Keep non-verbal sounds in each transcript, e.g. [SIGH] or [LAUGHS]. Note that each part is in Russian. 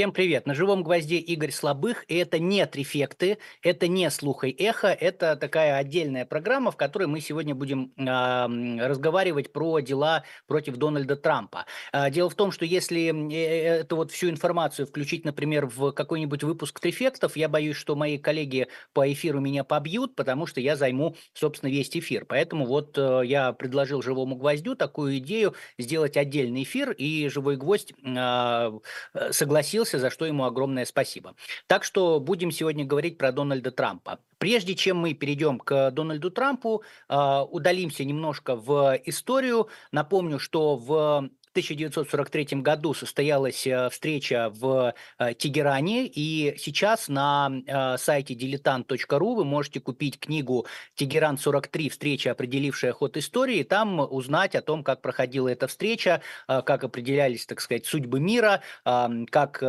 Всем привет! На живом гвозде Игорь Слабых, и это не трефекты, это не слух и эхо, это такая отдельная программа, в которой мы сегодня будем э, разговаривать про дела против Дональда Трампа. Э, дело в том, что если э, эту вот всю информацию включить, например, в какой-нибудь выпуск трефектов, я боюсь, что мои коллеги по эфиру меня побьют, потому что я займу, собственно, весь эфир. Поэтому вот э, я предложил живому гвоздю такую идею сделать отдельный эфир, и живой гвоздь э, согласился согласился, за что ему огромное спасибо. Так что будем сегодня говорить про Дональда Трампа. Прежде чем мы перейдем к Дональду Трампу, а, удалимся немножко в историю. Напомню, что в 1943 году состоялась э, встреча в э, Тегеране, и сейчас на э, сайте diletant.ru вы можете купить книгу «Тегеран-43. Встреча, определившая ход истории», и там узнать о том, как проходила эта встреча, как определялись, так сказать, судьбы мира, как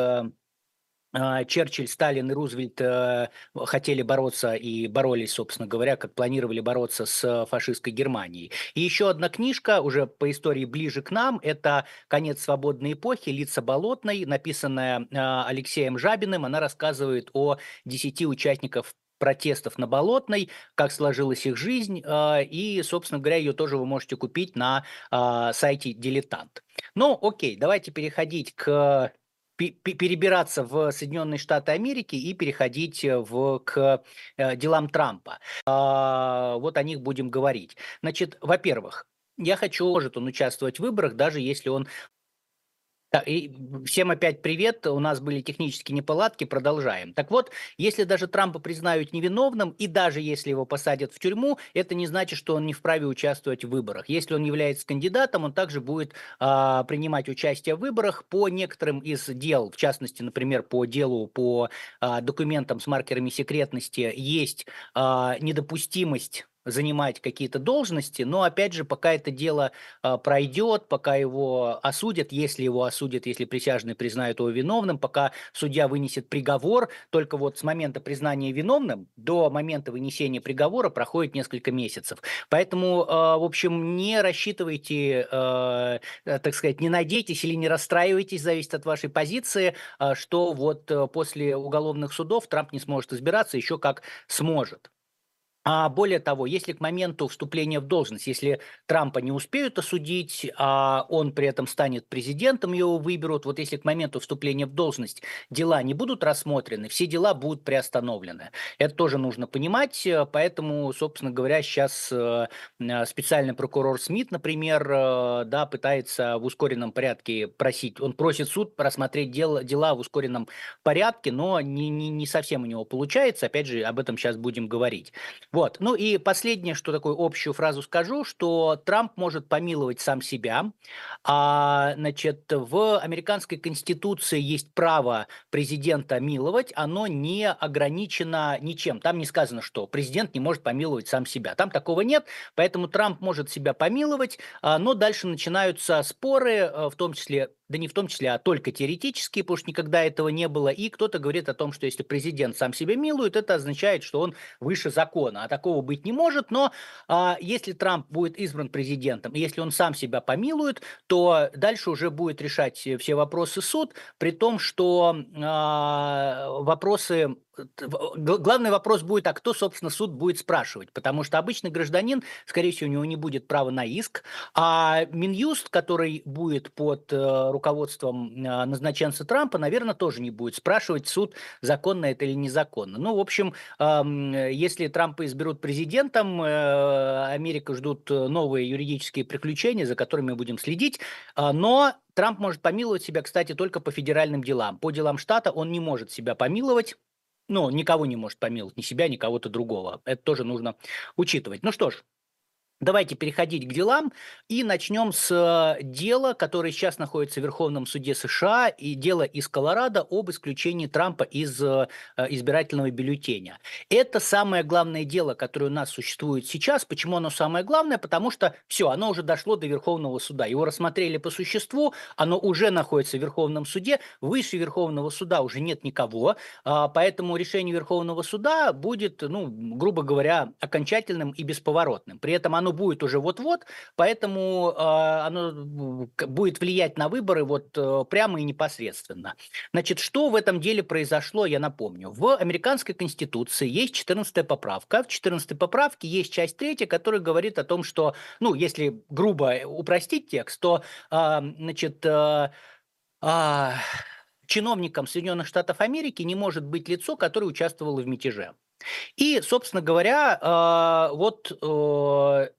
Черчилль, Сталин и Рузвельт э, хотели бороться и боролись, собственно говоря, как планировали бороться с фашистской Германией. И еще одна книжка, уже по истории ближе к нам, это «Конец свободной эпохи. Лица Болотной», написанная э, Алексеем Жабиным. Она рассказывает о десяти участников протестов на Болотной, как сложилась их жизнь, э, и, собственно говоря, ее тоже вы можете купить на сайте «Дилетант». Ну, окей, давайте переходить к перебираться в Соединенные Штаты Америки и переходить э, в, к э, делам Трампа. А, вот о них будем говорить. Значит, во-первых, я хочу, может он участвовать в выборах, даже если он и всем опять привет. У нас были технические неполадки, продолжаем. Так вот, если даже Трампа признают невиновным, и даже если его посадят в тюрьму, это не значит, что он не вправе участвовать в выборах. Если он является кандидатом, он также будет а, принимать участие в выборах по некоторым из дел, в частности, например, по делу по а, документам с маркерами секретности есть а, недопустимость занимать какие-то должности, но опять же, пока это дело э, пройдет, пока его осудят, если его осудят, если присяжные признают его виновным, пока судья вынесет приговор, только вот с момента признания виновным до момента вынесения приговора проходит несколько месяцев. Поэтому, э, в общем, не рассчитывайте, э, так сказать, не надейтесь или не расстраивайтесь, зависит от вашей позиции, э, что вот э, после уголовных судов Трамп не сможет избираться, еще как сможет. А более того, если к моменту вступления в должность, если Трампа не успеют осудить, а он при этом станет президентом, его выберут, вот если к моменту вступления в должность дела не будут рассмотрены, все дела будут приостановлены. Это тоже нужно понимать, поэтому, собственно говоря, сейчас э, э, специальный прокурор Смит, например, э, да, пытается в ускоренном порядке просить, он просит суд рассмотреть дела, дела в ускоренном порядке, но не, не, не совсем у него получается, опять же, об этом сейчас будем говорить. Вот. Ну и последнее, что такую общую фразу скажу, что Трамп может помиловать сам себя. А, значит, в американской конституции есть право президента миловать, оно не ограничено ничем. Там не сказано, что президент не может помиловать сам себя. Там такого нет, поэтому Трамп может себя помиловать, а, но дальше начинаются споры, э, в том числе да не в том числе, а только теоретически, потому что никогда этого не было. И кто-то говорит о том, что если президент сам себя милует, это означает, что он выше закона. А такого быть не может. Но а, если Трамп будет избран президентом, если он сам себя помилует, то дальше уже будет решать все вопросы суд, при том, что а, вопросы главный вопрос будет, а кто, собственно, суд будет спрашивать? Потому что обычный гражданин, скорее всего, у него не будет права на иск, а Минюст, который будет под э, руководством э, назначенца Трампа, наверное, тоже не будет спрашивать суд, законно это или незаконно. Ну, в общем, если Трампа изберут президентом, э, Америка ждут новые юридические приключения, за которыми мы будем следить, но Трамп может помиловать себя, кстати, только по федеральным делам. По делам штата он не может себя помиловать, ну, никого не может помиловать, ни себя, ни кого-то другого. Это тоже нужно учитывать. Ну что ж, Давайте переходить к делам и начнем с э, дела, которое сейчас находится в Верховном суде США, и дело из Колорадо об исключении Трампа из э, избирательного бюллетеня. Это самое главное дело, которое у нас существует сейчас. Почему оно самое главное? Потому что все, оно уже дошло до Верховного суда. Его рассмотрели по существу, оно уже находится в Верховном суде. Выше Верховного суда уже нет никого, а, поэтому решение Верховного суда будет, ну, грубо говоря, окончательным и бесповоротным. При этом оно оно будет уже вот-вот, поэтому э, оно будет влиять на выборы вот э, прямо и непосредственно. Значит, что в этом деле произошло, я напомню. В американской конституции есть 14 поправка. В 14 поправке есть часть третья, которая говорит о том, что, ну, если грубо упростить текст, то, э, значит, э, э, чиновником Соединенных Штатов Америки не может быть лицо, которое участвовало в мятеже. И, собственно говоря, э, вот э,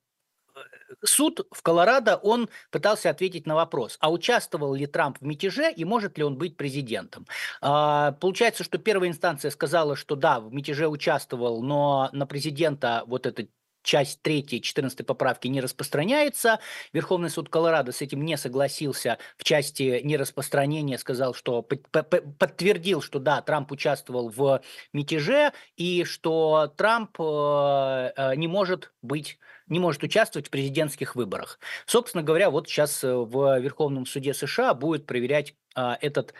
суд в Колорадо, он пытался ответить на вопрос, а участвовал ли Трамп в мятеже и может ли он быть президентом. А, получается, что первая инстанция сказала, что да, в мятеже участвовал, но на президента вот этот часть 3 14 поправки не распространяется. Верховный суд Колорадо с этим не согласился в части нераспространения, сказал, что подтвердил, что да, Трамп участвовал в мятеже и что Трамп э, э, не может быть не может участвовать в президентских выборах. Собственно говоря, вот сейчас э, в Верховном суде США будет проверять этот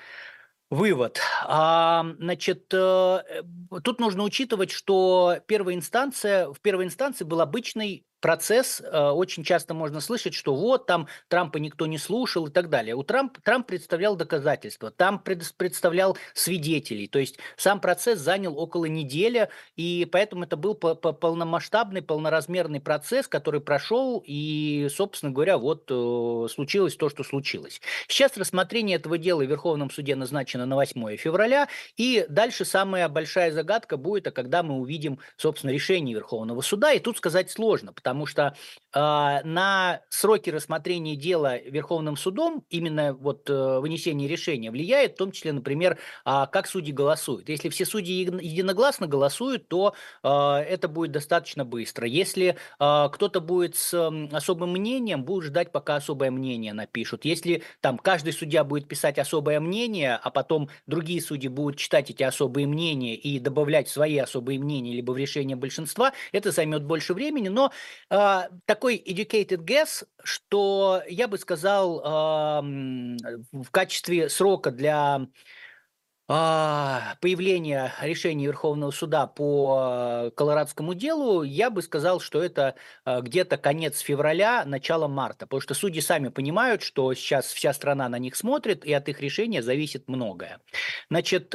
Вывод. А, значит, э, тут нужно учитывать, что первая инстанция, в первой инстанции был обычный процесс, э, очень часто можно слышать, что вот там Трампа никто не слушал и так далее. У Трамп, Трамп представлял доказательства, там представлял свидетелей, то есть сам процесс занял около недели, и поэтому это был полномасштабный, полноразмерный процесс, который прошел, и, собственно говоря, вот э, случилось то, что случилось. Сейчас рассмотрение этого дела в Верховном суде назначено на 8 февраля, и дальше самая большая загадка будет, а когда мы увидим, собственно, решение Верховного суда, и тут сказать сложно, потому потому что э, на сроки рассмотрения дела Верховным судом именно вот э, вынесение решения влияет, в том числе, например, э, как судьи голосуют. Если все судьи единогласно голосуют, то э, это будет достаточно быстро. Если э, кто-то будет с э, особым мнением, будет ждать, пока особое мнение напишут. Если там каждый судья будет писать особое мнение, а потом другие судьи будут читать эти особые мнения и добавлять свои особые мнения либо в решение большинства, это займет больше времени, но а, такой educated guess, что я бы сказал в качестве срока для а, появления решения Верховного суда по колорадскому делу, я бы сказал, что это а, где-то конец февраля, начало марта, потому что судьи сами понимают, что сейчас вся страна на них смотрит, и от их решения зависит многое. Значит,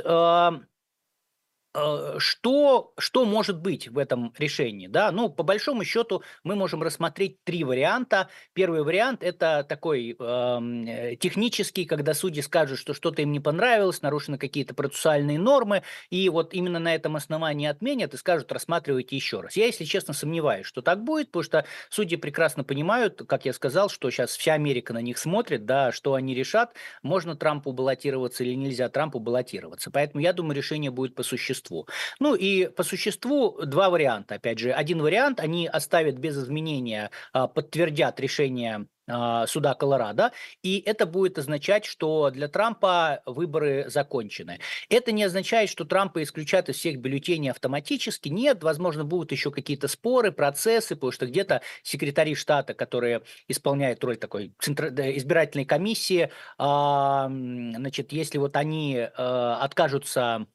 что, что может быть в этом решении? Да? Ну, по большому счету, мы можем рассмотреть три варианта. Первый вариант – это такой эм, э, технический, когда судьи скажут, что что-то им не понравилось, нарушены какие-то процессуальные нормы, и вот именно на этом основании отменят и скажут, рассматривайте еще раз. Я, если честно, сомневаюсь, что так будет, потому что судьи прекрасно понимают, как я сказал, что сейчас вся Америка на них смотрит, да, что они решат, можно Трампу баллотироваться или нельзя Трампу баллотироваться. Поэтому я думаю, решение будет по существу существу. Ну и по существу два варианта. Опять же, один вариант они оставят без изменения, а, подтвердят решение а, суда Колорадо, и это будет означать, что для Трампа выборы закончены. Это не означает, что Трампа исключат из всех бюллетеней автоматически. Нет, возможно, будут еще какие-то споры, процессы, потому что где-то секретари штата, которые исполняют роль такой избирательной комиссии, а, значит, если вот они откажутся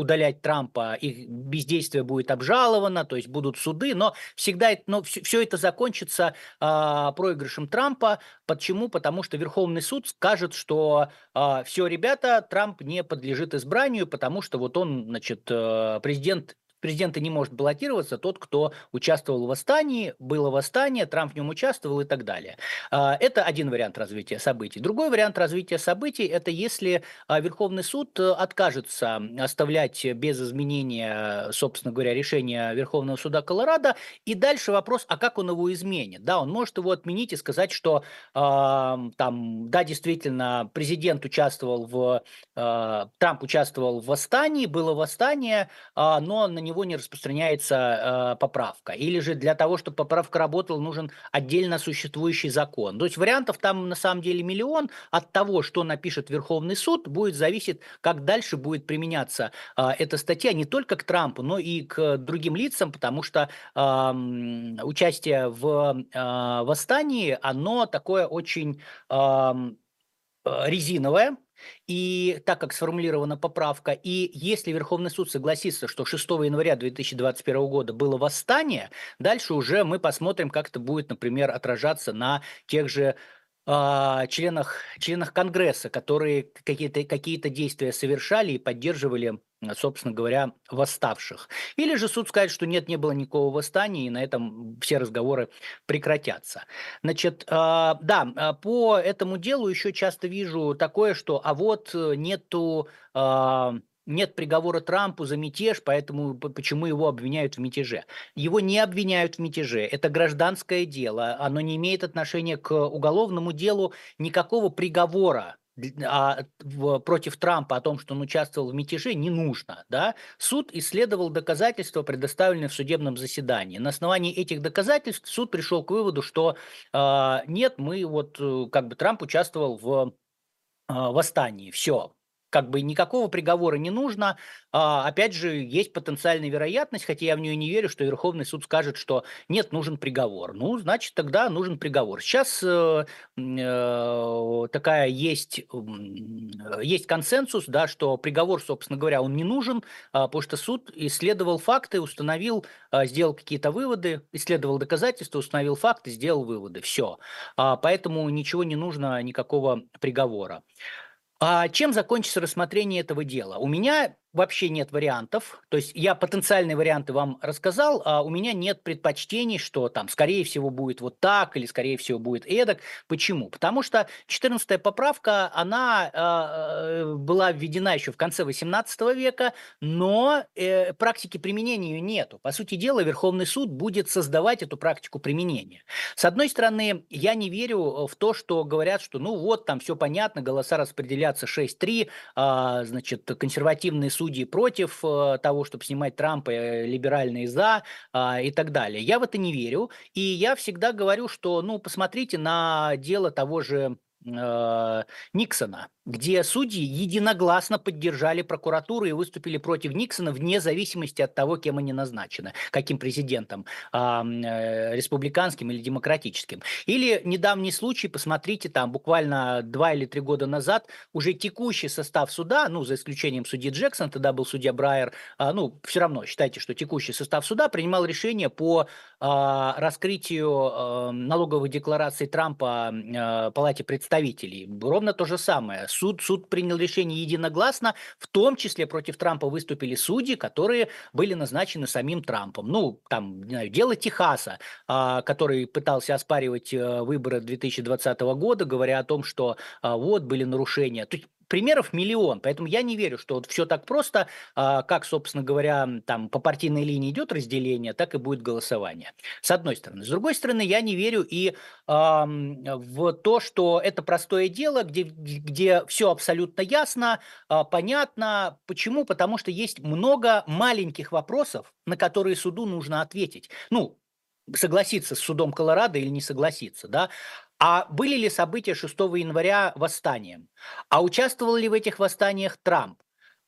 удалять Трампа, их бездействие будет обжаловано, то есть будут суды, но всегда но все, все это закончится э, проигрышем Трампа. Почему? Потому что Верховный суд скажет, что э, а, все, ребята, Трамп не подлежит избранию, потому что вот он, значит, э, президент президента не может баллотироваться тот, кто участвовал в восстании, было восстание, Трамп в нем участвовал и так далее. А, это один вариант развития событий. Другой вариант развития событий – это если а, Верховный суд э, откажется оставлять без изменения, собственно говоря, решения Верховного суда Колорадо, и дальше вопрос, а как он его изменит? Да, он может его отменить и сказать, что там, да, действительно, президент участвовал в, Трамп участвовал в восстании, было восстание, но на него не распространяется э, поправка. Или же для того, чтобы поправка работала, нужен отдельно существующий закон. То есть вариантов там на самом деле миллион. От того, что напишет Верховный суд, будет зависеть, как дальше будет применяться э, эта статья не только к Трампу, но и к другим лицам, потому что э, участие в э, восстании, оно такое очень э, резиновое, и так как сформулирована поправка, и если Верховный суд согласится, что 6 января 2021 года было восстание, дальше уже мы посмотрим, как это будет, например, отражаться на тех же а, членах, членах Конгресса, которые какие-то какие действия совершали и поддерживали, собственно говоря, восставших. Или же суд скажет, что нет, не было никакого восстания, и на этом все разговоры прекратятся. Значит, а, да, а, по этому делу еще часто вижу такое, что а вот нету нет приговора Трампу за мятеж, поэтому почему его обвиняют в мятеже? Его не обвиняют в мятеже. Это гражданское дело. Оно не имеет отношения к уголовному делу. Никакого приговора а, против Трампа о том, что он участвовал в мятеже, не нужно. Да? Суд исследовал доказательства, предоставленные в судебном заседании. На основании этих доказательств суд пришел к выводу, что э, нет, мы вот э, как бы Трамп участвовал в э, восстании. Все, как бы никакого приговора не нужно. А, опять же, есть потенциальная вероятность, хотя я в нее не верю, что Верховный суд скажет, что нет, нужен приговор. Ну, значит, тогда нужен приговор. Сейчас э, э, такая есть, э, есть консенсус, да, что приговор, собственно говоря, он не нужен, э, потому что суд исследовал факты, установил, э, сделал какие-то выводы, исследовал доказательства, установил факты, сделал выводы. Все. Э, поэтому ничего не нужно, никакого приговора. А чем закончится рассмотрение этого дела? У меня вообще нет вариантов. То есть я потенциальные варианты вам рассказал, а у меня нет предпочтений, что там, скорее всего, будет вот так или, скорее всего, будет эдак. Почему? Потому что 14-я поправка, она э, была введена еще в конце 18 века, но э, практики применения ее нету. По сути дела, Верховный суд будет создавать эту практику применения. С одной стороны, я не верю в то, что говорят, что ну вот, там все понятно, голоса распределятся 6-3, э, значит, консервативные судьи против э, того, чтобы снимать Трампа, э, либеральные за э, и так далее. Я в это не верю, и я всегда говорю, что, ну, посмотрите на дело того же э, Никсона, где судьи единогласно поддержали прокуратуру и выступили против Никсона вне зависимости от того, кем они назначены, каким президентом, э, э, республиканским или демократическим. Или недавний случай, посмотрите, там буквально два или три года назад уже текущий состав суда, ну, за исключением судьи Джексон, тогда был судья Брайер, э, ну, все равно считайте, что текущий состав суда принимал решение по э, раскрытию э, налоговых деклараций Трампа э, Палате представителей. Ровно то же самое суд, суд принял решение единогласно, в том числе против Трампа выступили судьи, которые были назначены самим Трампом. Ну, там, не знаю, дело Техаса, а, который пытался оспаривать а, выборы 2020 года, говоря о том, что а, вот были нарушения. То есть примеров миллион, поэтому я не верю, что вот все так просто, а, как, собственно говоря, там по партийной линии идет разделение, так и будет голосование. С одной стороны. С другой стороны, я не верю и а, в то, что это простое дело, где, где все абсолютно ясно, а, понятно. Почему? Потому что есть много маленьких вопросов, на которые суду нужно ответить. Ну, согласиться с судом Колорадо или не согласиться, да, а были ли события 6 января восстанием? А участвовал ли в этих восстаниях Трамп?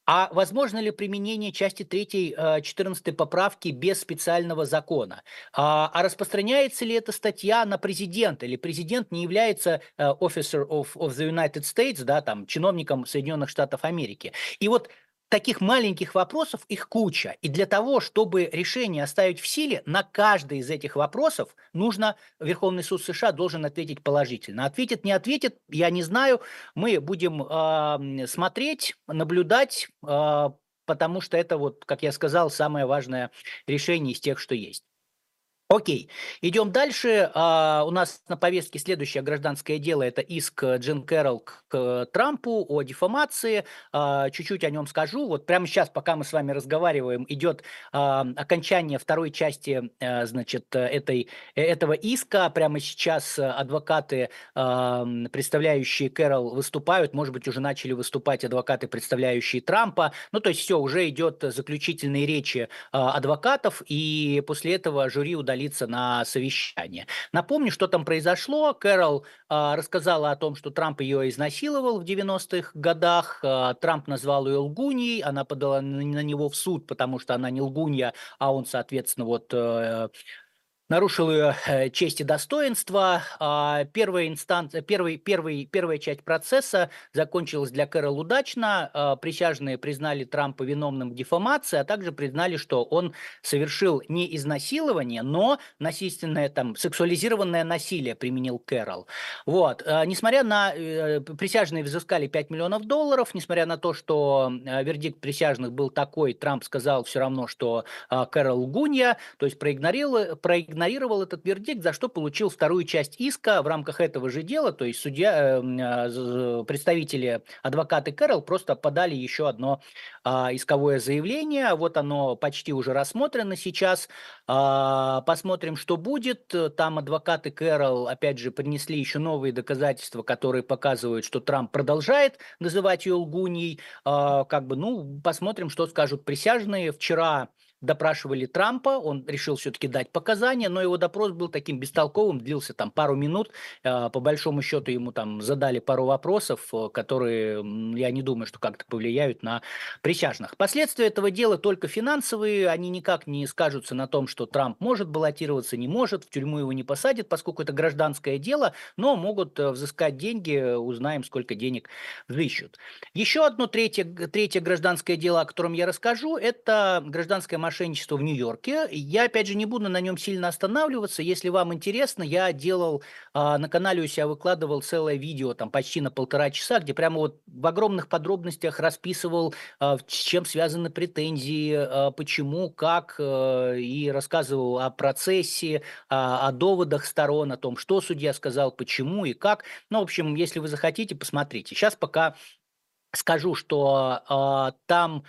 А возможно ли применение части 3 14 э, поправки без специального закона? А, а распространяется ли эта статья на президента? Или президент не является э, officer of, of the United States, да, там, чиновником Соединенных Штатов Америки? И вот таких маленьких вопросов их куча. И для того, чтобы решение оставить в силе, на каждый из этих вопросов нужно, Верховный суд США должен ответить положительно. Ответит, не ответит, я не знаю. Мы будем э, смотреть, наблюдать, э, потому что это, вот, как я сказал, самое важное решение из тех, что есть. Окей, идем дальше. А, у нас на повестке следующее гражданское дело. Это иск Джин Кэрролл к Трампу о дефамации. А, чуть-чуть о нем скажу. Вот прямо сейчас, пока мы с вами разговариваем, идет а, окончание второй части, а, значит, этой, этого иска. Прямо сейчас адвокаты, а, представляющие Кэрролл, выступают. Может быть, уже начали выступать адвокаты, представляющие Трампа. Ну, то есть все, уже идет заключительные речи а, адвокатов, и после этого жюри удалит удалиться на совещание. Напомню, что там произошло. Кэрол э, рассказала о том, что Трамп ее изнасиловал в 90-х годах. Э, Трамп назвал ее лгуньей, она подала на, на него в суд, потому что она не лгунья, а он, соответственно, вот... Э, нарушил ее э, честь и достоинство. А, первая, инстанция, первый, первый, первая часть процесса закончилась для Кэрол удачно. А, присяжные признали Трампа виновным в дефамации, а также признали, что он совершил не изнасилование, но насильственное, там, сексуализированное насилие применил Кэрол. Вот. А, несмотря на... Э, присяжные взыскали 5 миллионов долларов, несмотря на то, что вердикт присяжных был такой, Трамп сказал все равно, что Кэрол лгунья, то есть проигнорировал, проигнорировал проигнорировал этот вердикт, за что получил вторую часть иска. В рамках этого же дела, то есть судья, эм, а, представители, адвокаты Кэрол просто подали еще одно а, исковое заявление, вот оно почти уже рассмотрено сейчас, а, посмотрим, что будет, там адвокаты Кэрол, опять же, принесли еще новые доказательства, которые показывают, что Трамп продолжает называть ее лгуньей, как бы, ну, посмотрим, что скажут присяжные, вчера допрашивали Трампа, он решил все-таки дать показания, но его допрос был таким бестолковым, длился там пару минут, а, по большому счету ему там задали пару вопросов, э, которые, я не думаю, что как-то повлияют на присяжных. Последствия этого дела только финансовые, они никак не скажутся на том, что Трамп может баллотироваться, не может, в тюрьму его не посадят, поскольку это гражданское дело, но могут э, взыскать деньги, узнаем, сколько денег взыщут. Еще одно третье, третье гражданское дело, о котором я расскажу, это гражданское мошенничества в Нью-Йорке. Я, опять же, не буду на нем сильно останавливаться. Если вам интересно, я делал а, на канале у себя выкладывал целое видео, там почти на полтора часа, где прямо вот в огромных подробностях расписывал, а, с чем связаны претензии, а, почему, как, а, и рассказывал о процессе, о доводах сторон, о том, что судья сказал, почему и как. Ну, в общем, если вы захотите, посмотрите. Сейчас пока скажу, что а, там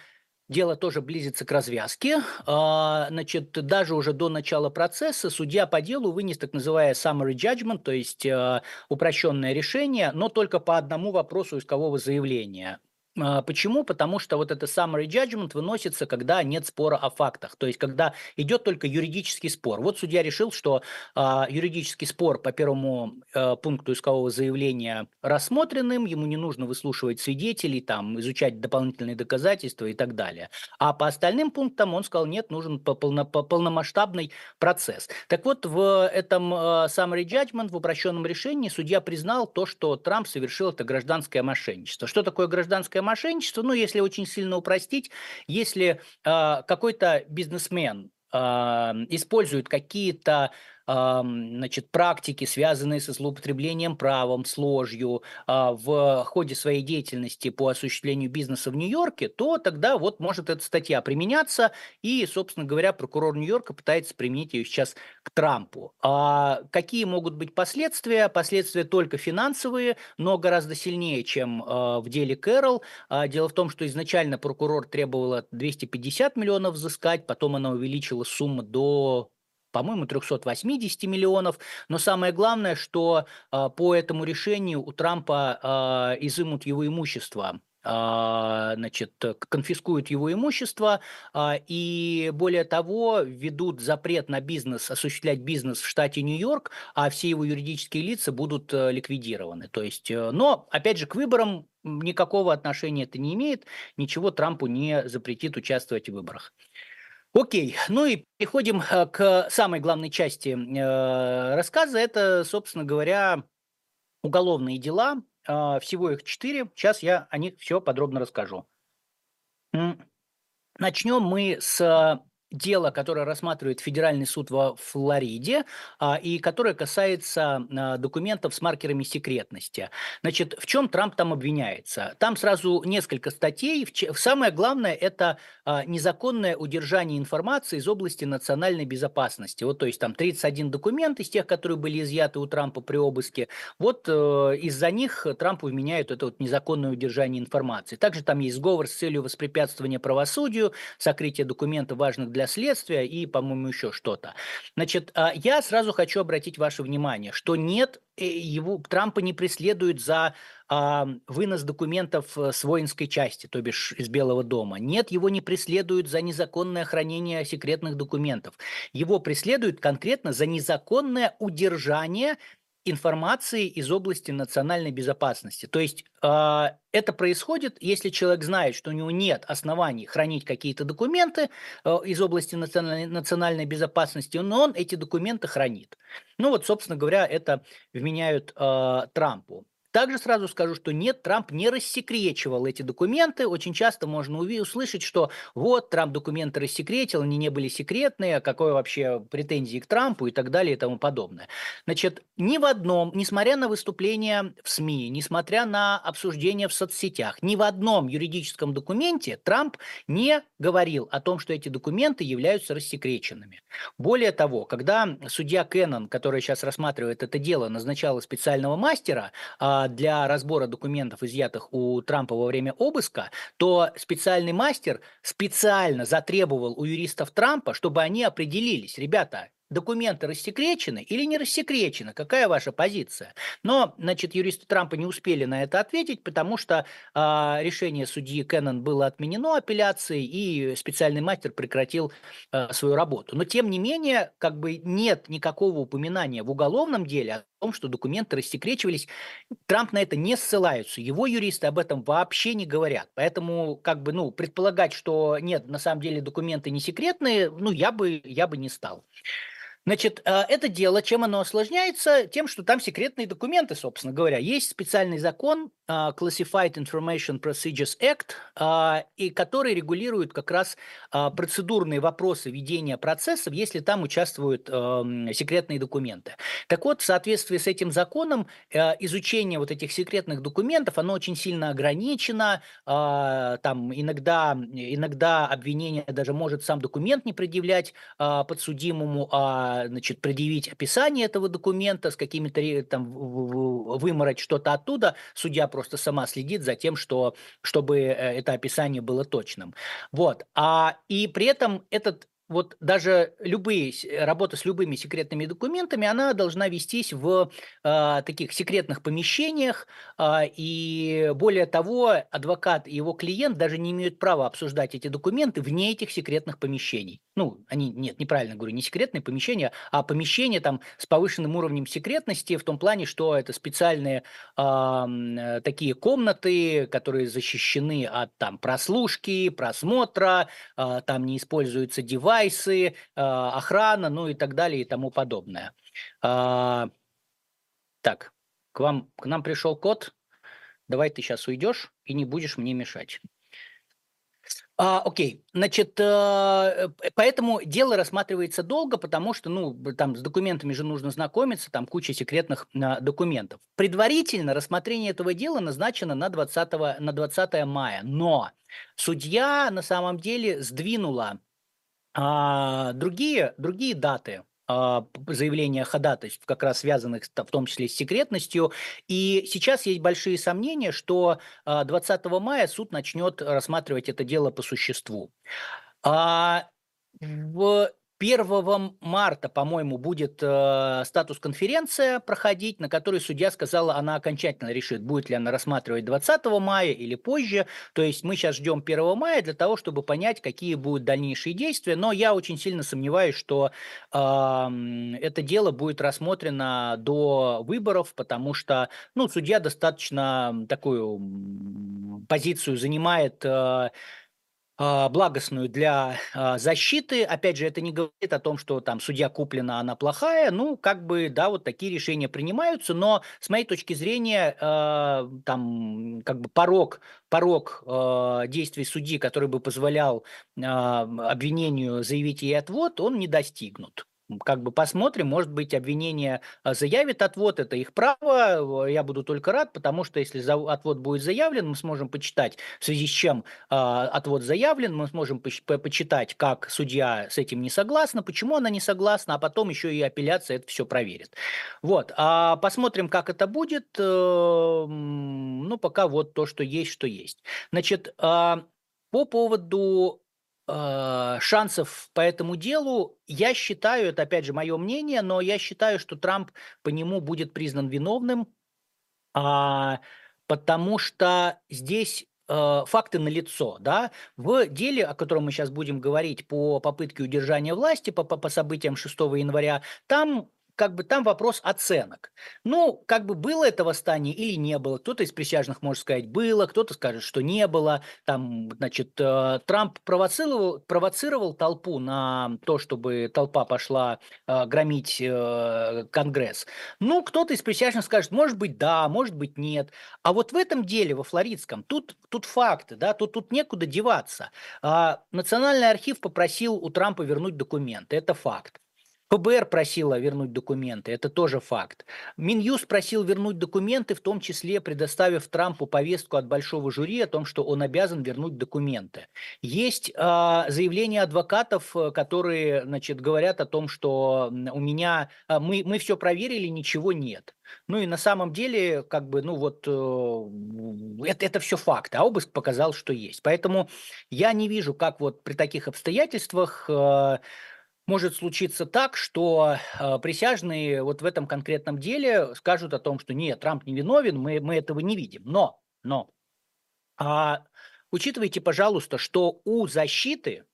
Дело тоже близится к развязке. А, значит, даже уже до начала процесса судья по делу вынес так называемое summary judgment, то есть а, упрощенное решение, но только по одному вопросу искового заявления. А, почему? Потому что вот это summary judgment выносится, когда нет спора о фактах, то есть когда идет только юридический спор. Вот судья решил, что а, юридический спор по первому а, пункту искового заявления рассмотренным, ему не нужно выслушивать свидетелей, там, изучать дополнительные доказательства и так далее. А по остальным пунктам он сказал, нет, нужен полно, полномасштабный процесс. Так вот, в этом а, summary judgment, в упрощенном решении, судья признал то, что Трамп совершил это гражданское мошенничество. Что такое гражданское мошенничество, ну, если очень сильно упростить, если э, какой-то бизнесмен э, использует какие-то значит, практики, связанные со злоупотреблением правом, с ложью а, в ходе своей деятельности по осуществлению бизнеса в Нью-Йорке, то тогда вот может эта статья применяться, и, собственно говоря, прокурор Нью-Йорка пытается применить ее сейчас к Трампу. А какие могут быть последствия? Последствия только финансовые, но гораздо сильнее, чем а, в деле Кэрол. А, дело в том, что изначально прокурор требовала 250 миллионов взыскать, потом она увеличила сумму до по-моему, 380 миллионов. Но самое главное, что э, по этому решению у Трампа э, изымут его имущество значит, конфискуют его имущество и, более того, ведут запрет на бизнес, осуществлять бизнес в штате Нью-Йорк, а все его юридические лица будут э, ликвидированы. То есть, э, но, опять же, к выборам никакого отношения это не имеет, ничего Трампу не запретит участвовать в выборах. Окей, ну и переходим э, к самой главной части э, рассказа. Это, собственно говоря, уголовные дела. Э, всего их четыре. Сейчас я о них все подробно расскажу. Начнем мы с дело, которое рассматривает Федеральный суд во Флориде а, и которое касается а, документов с маркерами секретности. Значит, в чем Трамп там обвиняется? Там сразу несколько статей. Самое главное – это а, незаконное удержание информации из области национальной безопасности. Вот, то есть там 31 документ из тех, которые были изъяты у Трампа при обыске. Вот э, из-за них Трампу вменяют это вот незаконное удержание информации. Также там есть сговор с целью воспрепятствования правосудию, сокрытие документов важных для для следствия и, по-моему, еще что-то. Значит, а, я сразу хочу обратить ваше внимание, что нет, э, его, Трампа не преследуют за а, вынос документов э, с воинской части, то бишь из Белого дома. Нет, его не преследуют за незаконное хранение секретных документов. Его преследуют конкретно за незаконное удержание информации из области национальной безопасности. То есть э, это происходит, если человек знает, что у него нет оснований хранить какие-то документы э, из области национальной, национальной безопасности, но он эти документы хранит. Ну вот, собственно говоря, это вменяют э, Трампу. Также сразу скажу, что нет, Трамп не рассекречивал эти документы. Очень часто можно услышать, что вот, Трамп документы рассекретил, они не были секретные, а какое вообще претензии к Трампу и так далее и тому подобное. Значит, ни в одном, несмотря на выступления в СМИ, несмотря на обсуждения в соцсетях, ни в одном юридическом документе Трамп не говорил о том, что эти документы являются рассекреченными. Более того, когда судья Кеннон, который сейчас рассматривает это дело, назначала специального мастера, а, для разбора документов, изъятых у Трампа во время обыска, то специальный мастер специально затребовал у юристов Трампа, чтобы они определились, ребята, документы рассекречены или не рассекречены? Какая ваша позиция? Но, значит, юристы Трампа не успели на это ответить, потому что э, решение судьи Кеннон было отменено апелляцией, и специальный мастер прекратил э, свою работу. Но, тем не менее, как бы нет никакого упоминания в уголовном деле о том, что документы рассекречивались. Трамп на это не ссылаются. Его юристы об этом вообще не говорят. Поэтому, как бы, ну, предполагать, что нет, на самом деле документы не секретные, ну, я бы, я бы не стал. Значит, э, это дело, чем оно осложняется? Тем, что там секретные документы, собственно говоря. Есть специальный закон э, Classified Information Procedures Act, э, и который регулирует как раз процедурные вопросы ведения процессов, если там участвуют секретные документы. Так вот, в соответствии с этим законом, изучение вот этих секретных документов, оно очень сильно ограничено. Там иногда, иногда обвинение даже может сам документ не предъявлять подсудимому, а значит, предъявить описание этого документа, с какими-то там вымороть что-то оттуда, судья просто сама следит за тем, что, чтобы э, это описание было точным. Вот. А, и при этом этот вот даже любые, работа с любыми секретными документами, она должна вестись в э, таких секретных помещениях, э, и более того, адвокат и его клиент даже не имеют права обсуждать эти документы вне этих секретных помещений. Ну, они, нет, неправильно говорю, не секретные помещения, а помещения там с повышенным уровнем секретности в том плане, что это специальные э, такие комнаты, которые защищены от там прослушки, просмотра, э, там не используются девайсы, девайсы, а, охрана, ну и так далее и тому подобное. А, так, к вам, к нам пришел код. Давай ты сейчас уйдешь и не будешь мне мешать. А, окей, значит, э, поэтому дело рассматривается долго, потому что, ну, там с документами же нужно знакомиться, там куча секретных а, документов. Предварительно рассмотрение этого дела назначено на 20, на 20 мая, но судья на самом деле сдвинула а, другие, другие даты а, заявления ходатайств, как раз связанных в том числе с секретностью. И сейчас есть большие сомнения, что 20 а, мая суд начнет рассматривать это дело по существу. А в 1 марта, по-моему, будет э, статус-конференция проходить, на которой судья сказала, она окончательно решит, будет ли она рассматривать 20 мая или позже. То есть мы сейчас ждем 1 мая для того, чтобы понять, какие будут дальнейшие действия. Но я очень сильно сомневаюсь, что э, это дело будет рассмотрено до выборов, потому что ну, судья достаточно такую позицию занимает. Э, благостную для а, защиты. Опять же, это не говорит о том, что там судья куплена, она плохая. Ну, как бы, да, вот такие решения принимаются, но с моей точки зрения, а, там, как бы порог, порог действий судьи, который бы позволял обвинению заявить ей отвод, он не достигнут как бы посмотрим, может быть, обвинение а, заявит отвод, это их право, я буду только рад, потому что если отвод будет заявлен, мы сможем почитать, в связи с чем а, отвод заявлен, мы сможем почитать, как судья с этим не согласна, почему она не согласна, а потом еще и апелляция это все проверит. Вот, а посмотрим, как это будет, э, ну, пока вот то, что есть, что есть. Значит, а, по поводу э, шансов по этому делу, я считаю, это опять же мое мнение, но я считаю, что Трамп по нему будет признан виновным, а, потому что здесь э, факты налицо, да, в деле, о котором мы сейчас будем говорить по попытке удержания власти, по, по, по событиям 6 января, там как бы там вопрос оценок. Ну, как бы было это восстание или не было. Кто-то из присяжных может сказать было, кто-то скажет, что не было. Там, значит, э, Трамп провоцировал, провоцировал толпу на то, чтобы толпа пошла э, громить э, Конгресс. Ну, кто-то из присяжных скажет, может быть, да, может быть, нет. А вот в этом деле, во Флоридском, тут, тут факты, да, тут, тут некуда деваться. А, Национальный архив попросил у Трампа вернуть документы, это факт. ФБР просила вернуть документы, это тоже факт. Минюст просил вернуть документы, в том числе предоставив Трампу повестку от большого жюри о том, что он обязан вернуть документы. Есть э, заявления адвокатов, которые значит, говорят о том, что у меня э, мы, мы все проверили, ничего нет. Ну и на самом деле, как бы, ну вот, э, это, это все факты, а обыск показал, что есть. Поэтому я не вижу, как вот при таких обстоятельствах э, может случиться так, что э, присяжные вот в этом конкретном деле скажут о том, что нет, Трамп не виновен, мы, мы этого не видим. Но, но, а, учитывайте, пожалуйста, что у защиты,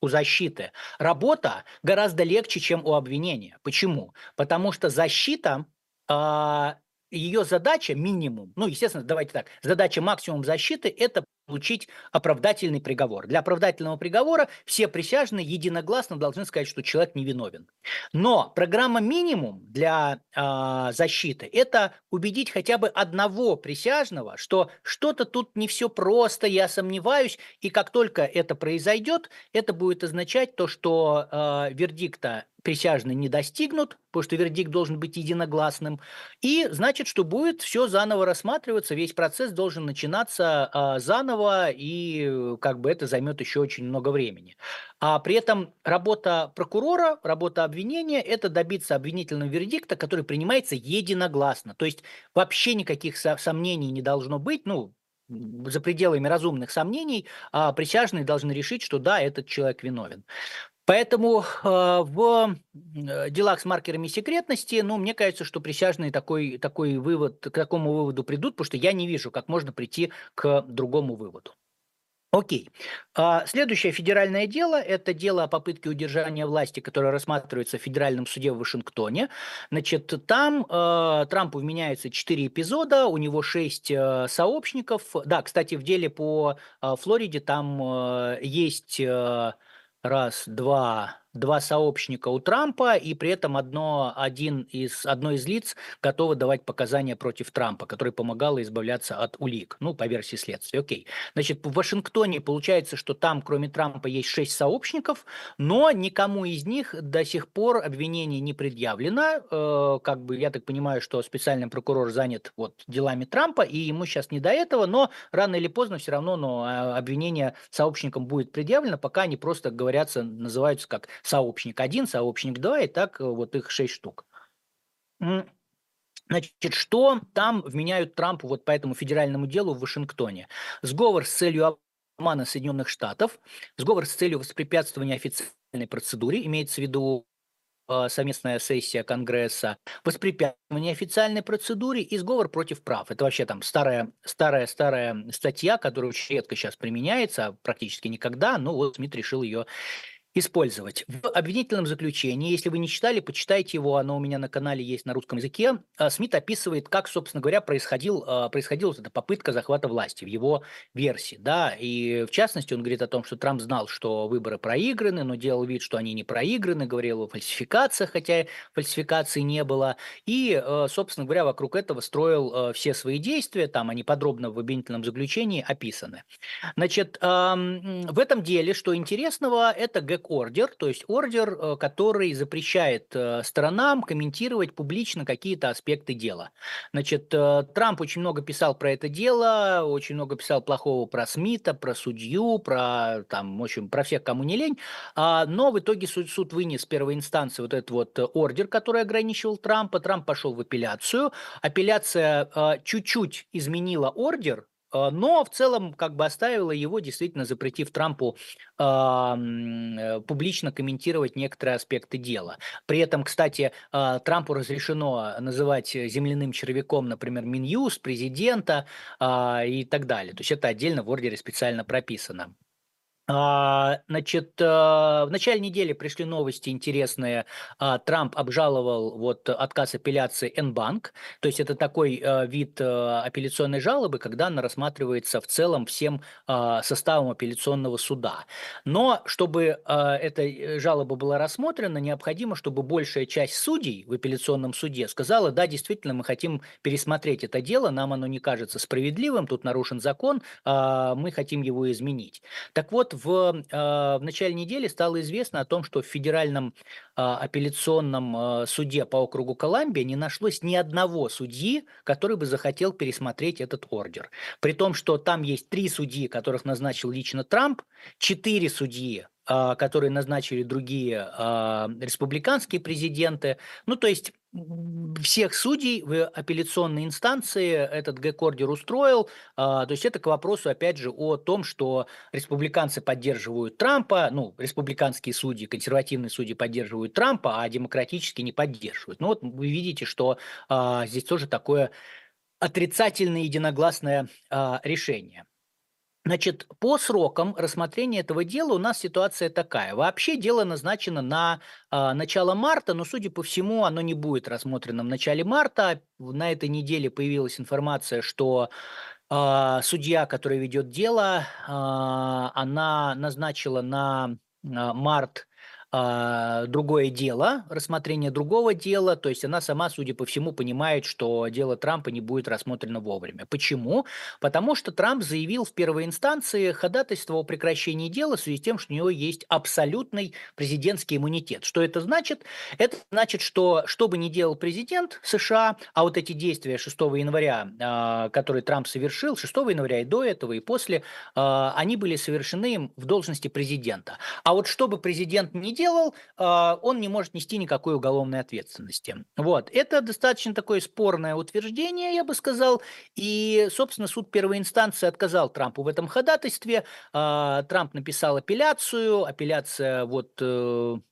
у защиты работа гораздо легче, чем у обвинения. Почему? Потому что защита а, ее задача минимум, ну, естественно, давайте так, задача максимум защиты – это получить оправдательный приговор. Для оправдательного приговора все присяжные единогласно должны сказать, что человек невиновен. Но программа минимум для э, защиты – это убедить хотя бы одного присяжного, что что-то тут не все просто, я сомневаюсь, и как только это произойдет, это будет означать то, что э, вердикта присяжные не достигнут, потому что вердикт должен быть единогласным, и значит, что будет все заново рассматриваться, весь процесс должен начинаться а, заново, и как бы это займет еще очень много времени. А при этом работа прокурора, работа обвинения – это добиться обвинительного вердикта, который принимается единогласно. То есть вообще никаких сомнений не должно быть, ну, за пределами разумных сомнений, а присяжные должны решить, что да, этот человек виновен. Поэтому э, в делах с маркерами секретности, ну, мне кажется, что присяжные такой, такой вывод, к такому выводу придут, потому что я не вижу, как можно прийти к другому выводу. Окей. А, следующее федеральное дело – это дело о попытке удержания власти, которое рассматривается в федеральном суде в Вашингтоне. Значит, там э, Трампу вменяется 4 эпизода, у него 6 э, сообщников. Да, кстати, в деле по э, Флориде там э, есть… Э, раз, два, два сообщника у Трампа, и при этом одно, один из, одно из лиц готово давать показания против Трампа, который помогал избавляться от улик, ну, по версии следствия. Окей. Значит, в Вашингтоне получается, что там, кроме Трампа, есть шесть сообщников, но никому из них до сих пор обвинение не предъявлено. Э, как бы, я так понимаю, что специальный прокурор занят вот делами Трампа, и ему сейчас не до этого, но рано или поздно все равно но, а, обвинение сообщникам будет предъявлено, пока они просто говорятся, называются как сообщник 1, сообщник 2, и так э, вот их 6 штук. Значит, что там вменяют Трампу вот по этому федеральному делу в Вашингтоне? Сговор с целью обмана Соединенных Штатов, сговор с целью воспрепятствования официальной процедуре, имеется в виду э, совместная сессия Конгресса, воспрепятствование официальной процедуре и сговор против прав. Это вообще там старая, старая, старая статья, которая очень редко сейчас применяется, практически никогда, но вот Смит решил ее использовать. В обвинительном заключении, если вы не читали, почитайте его, оно у меня на канале есть на русском языке. А, Смит описывает, как, собственно говоря, происходил, а, происходила эта попытка захвата власти в его версии. Да? И в частности, он говорит о том, что Трамп знал, что выборы проиграны, но делал вид, что они не проиграны, говорил о фальсификациях, хотя фальсификаций не было. И, а, собственно говоря, вокруг этого строил все свои действия, там они подробно в обвинительном заключении описаны. Значит, в этом деле, что интересного, это ГК ордер, то есть ордер, э, который запрещает э, сторонам комментировать публично какие-то аспекты дела. Значит, э, Трамп очень много писал про это дело, очень много писал плохого про Смита, про судью, про, там, в общем, про всех, кому не лень, а, но в итоге суд, суд вынес первой инстанции вот этот вот ордер, который ограничивал Трампа, Трамп пошел в апелляцию, апелляция чуть-чуть изменила ордер, но в целом как бы оставила его, действительно запретив Трампу э, публично комментировать некоторые аспекты дела. При этом, кстати, э, Трампу разрешено называть земляным червяком, например, Минюст, президента э, и так далее. То есть это отдельно в ордере специально прописано. А, значит, э, в начале недели пришли новости интересные. А, Трамп обжаловал вот отказ апелляции N-Bank, то есть это такой э, вид э, апелляционной жалобы, когда она рассматривается в целом всем а, составом апелляционного суда. Но чтобы эта жалоба была рассмотрена, необходимо, чтобы большая часть судей в апелляционном суде сказала, да, действительно, мы хотим пересмотреть это дело, нам оно не кажется справедливым, тут нарушен закон, мы хотим его изменить. Так вот, в, э, в начале недели стало известно о том, что в федеральном э, апелляционном э, суде по округу Колумбия не нашлось ни одного судьи, который бы захотел пересмотреть этот ордер. При том, что там есть три судьи, которых назначил лично Трамп, четыре судьи, которые назначили другие республиканские президенты. Ну, то есть всех судей в апелляционной инстанции этот ГЭК-ордер устроил. А, то есть это к вопросу, опять же, о том, что республиканцы поддерживают Трампа, ну, республиканские судьи, консервативные судьи поддерживают Трампа, а демократические не поддерживают. Ну вот вы видите, что а, здесь тоже такое отрицательное единогласное а, решение. Значит, по срокам рассмотрения этого дела у нас ситуация такая. Вообще дело назначено на э, начало марта, но, судя по всему, оно не будет рассмотрено в начале марта. На этой неделе появилась информация, что э, судья, который ведет дело, э, она назначила на э, март другое дело, рассмотрение другого дела, то есть она сама, судя по всему, понимает, что дело Трампа не будет рассмотрено вовремя. Почему? Потому что Трамп заявил в первой инстанции ходатайство о прекращении дела в связи с тем, что у него есть абсолютный президентский иммунитет. Что это значит? Это значит, что что бы ни делал президент США, а вот эти действия 6 января, а, которые Трамп совершил, 6 января и до этого, и после, а, они были совершены им в должности президента. А вот что бы президент не делал, а, он не может нести никакой уголовной ответственности. Вот. Это достаточно такое спорное утверждение, я бы сказал. И, собственно, суд первой инстанции отказал Трампу в этом ходатайстве. А, Трамп написал апелляцию. Апелляция вот 9,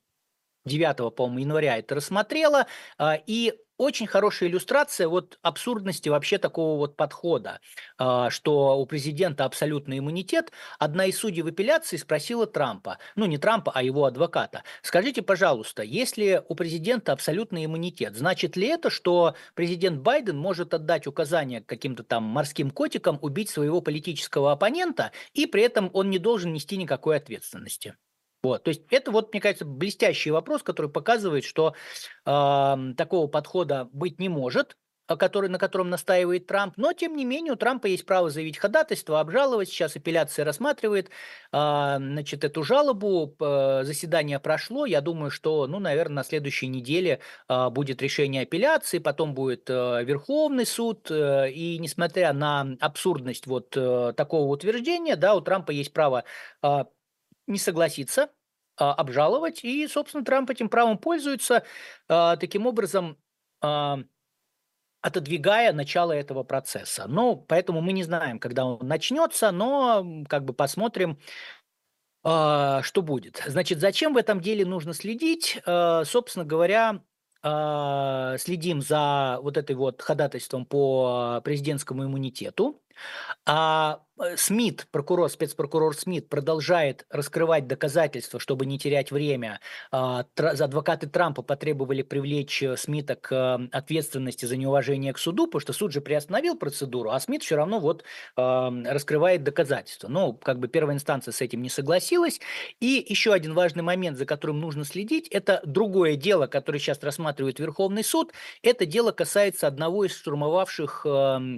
э, по-моему, января это рассмотрела. А, и очень хорошая иллюстрация вот абсурдности вообще такого вот подхода, а, что у президента абсолютный иммунитет. Одна из судей в апелляции спросила Трампа, ну не Трампа, а его адвоката, скажите, пожалуйста, если у президента абсолютный иммунитет, значит ли это, что президент Байден может отдать указание каким-то там морским котикам убить своего политического оппонента, и при этом он не должен нести никакой ответственности? Вот, то есть это вот, мне кажется, блестящий вопрос, который показывает, что э, такого подхода быть не может, который, на котором настаивает Трамп. Но, тем не менее, у Трампа есть право заявить ходатайство, обжаловать. Сейчас апелляция рассматривает э, значит, эту жалобу. Заседание прошло. Я думаю, что, ну, наверное, на следующей неделе э, будет решение апелляции, потом будет э, Верховный суд. Э, и несмотря на абсурдность вот э, такого утверждения, да, у Трампа есть право э, не согласиться, а, обжаловать, и, собственно, Трамп этим правом пользуется, а, таким образом а, отодвигая начало этого процесса. Ну, поэтому мы не знаем, когда он начнется, но как бы посмотрим, что будет. Значит, зачем в этом деле нужно следить? Собственно говоря, следим за вот этой вот ходатайством по президентскому иммунитету. А Смит, прокурор, спецпрокурор Смит продолжает раскрывать доказательства, чтобы не терять время. А, адвокаты Трампа потребовали привлечь э, Смита к э, ответственности за неуважение к суду, потому что суд же приостановил процедуру, а Смит все равно вот раскрывает доказательства. Ну, как бы первая инстанция с этим не согласилась. И еще один важный момент, за которым нужно следить, это другое дело, которое сейчас рассматривает Верховный суд. Это дело касается одного из штурмовавших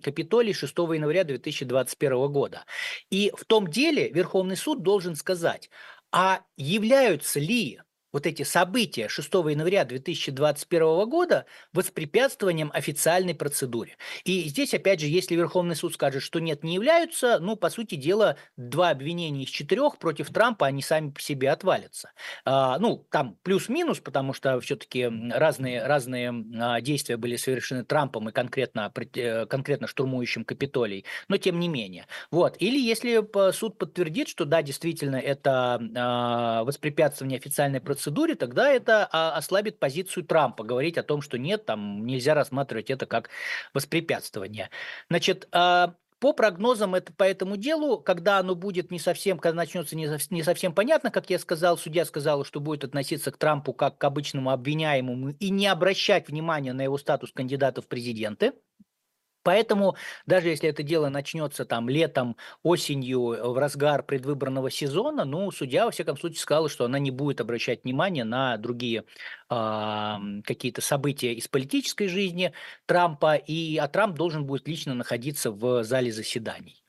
Капитолий 6 января 2021 года года. И в том деле Верховный суд должен сказать, а являются ли вот эти события 6 января 2021 года воспрепятствованием официальной процедуре. И здесь, опять же, если Верховный суд скажет, что нет, не являются, ну, по сути дела, два обвинения из четырех против Трампа, они сами по себе отвалятся. А, ну, там плюс-минус, потому что все-таки разные, разные а, действия были совершены Трампом и конкретно, э, конкретно штурмующим Капитолий, но тем не менее. Вот. Или если суд подтвердит, что да, действительно, это а, воспрепятствование официальной процедуры, процедуре, тогда это а, ослабит позицию Трампа, говорить о том, что нет, там нельзя рассматривать это как воспрепятствование. Значит, а, по прогнозам это, по этому делу, когда оно будет не совсем, когда начнется не, не совсем понятно, как я сказал, судья сказала, что будет относиться к Трампу как к обычному обвиняемому и не обращать внимания на его статус кандидата в президенты. Поэтому даже если это дело начнется там летом, осенью, э, в разгар предвыборного сезона, ну, судья, во всяком случае, сказала, что она не будет обращать внимание на другие э, какие-то события из политической жизни Трампа, и, а Трамп должен будет лично находиться в зале заседаний.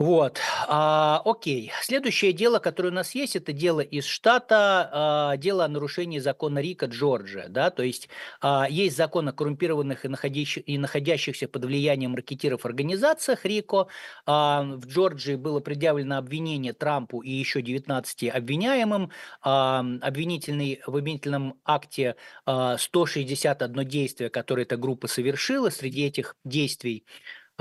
Вот, а, окей. Следующее дело, которое у нас есть, это дело из штата, а, дело о нарушении закона Рика, Джорджия, да, то есть а, есть закон о коррумпированных и, находящих, и находящихся под влиянием ракетиров организациях Рико. А, в Джорджии было предъявлено обвинение Трампу и еще 19 обвиняемым. А, обвинительный, в обвинительном акте а, 161 действие, которое эта группа совершила. Среди этих действий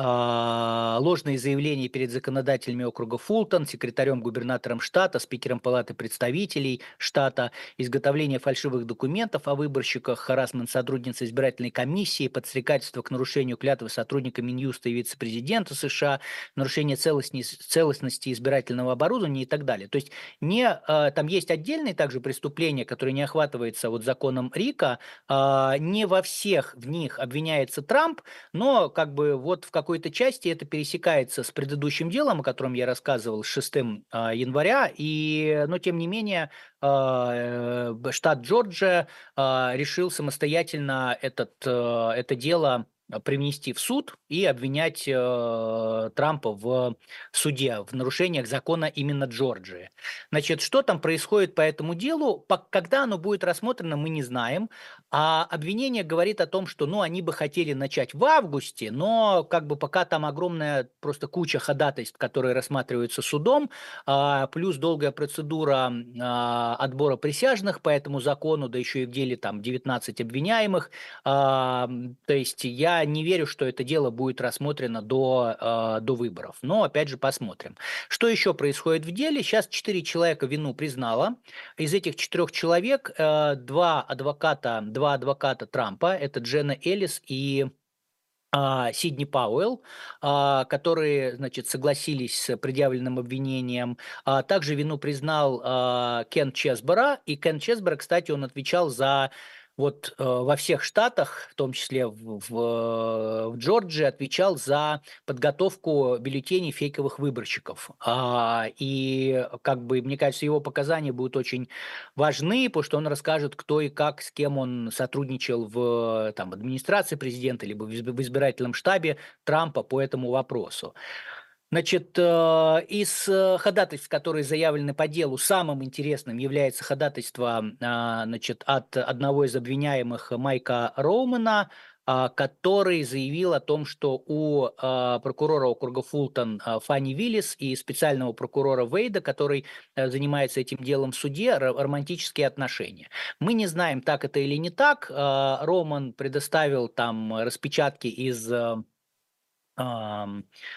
ложные заявления перед законодателями округа Фултон, секретарем губернатором штата, спикером палаты представителей штата, изготовление фальшивых документов о выборщиках, харасмент сотрудницы избирательной комиссии, подстрекательство к нарушению клятвы сотрудника Минюста и вице-президента США, нарушение целостности, целостности избирательного оборудования и так далее. То есть не, а, там есть отдельные также преступления, которые не охватываются вот законом Рика, а, не во всех в них обвиняется Трамп, но как бы вот в каком какой-то части это пересекается с предыдущим делом, о котором я рассказывал, с 6 а, января, и, но тем не менее а, э, штат Джорджия а, решил самостоятельно этот, э, это дело привнести в суд и обвинять э, Трампа в суде, в нарушениях закона именно Джорджии. Значит, что там происходит по этому делу, по, когда оно будет рассмотрено, мы не знаем. А обвинение говорит о том, что ну, они бы хотели начать в августе, но как бы пока там огромная просто куча ходатайств, которые рассматриваются судом, э, плюс долгая процедура э, отбора присяжных по этому закону, да еще и в деле там 19 обвиняемых. Э, то есть я не верю, что это дело будет рассмотрено до, э, до выборов. Но опять же посмотрим. Что еще происходит в деле? Сейчас четыре человека вину признало. Из этих четырех человек э, два адвоката, два адвоката Трампа, это Джена Эллис и а, Сидни Пауэлл, а, которые, значит, согласились с предъявленным обвинением. А, также вину признал Кен Чесбора, и Кен Чесбора, кстати, он отвечал за вот э, во всех штатах, в том числе в, в, в Джорджии, отвечал за подготовку бюллетеней фейковых выборщиков. А, и как бы, мне кажется, его показания будут очень важны, потому что он расскажет, кто и как, с кем он сотрудничал в там, администрации президента, либо в избирательном штабе Трампа по этому вопросу. Значит, э, из э, ходатайств, которые заявлены по делу, самым интересным является ходатайство а, значит, от одного из обвиняемых Майка Роумана, а, который заявил о том, что у а, прокурора округа Фултон Фанни Виллис и специального прокурора Вейда, который э, занимается этим делом в суде, романтические отношения. Мы не знаем, так это или не так. Роман предоставил там распечатки из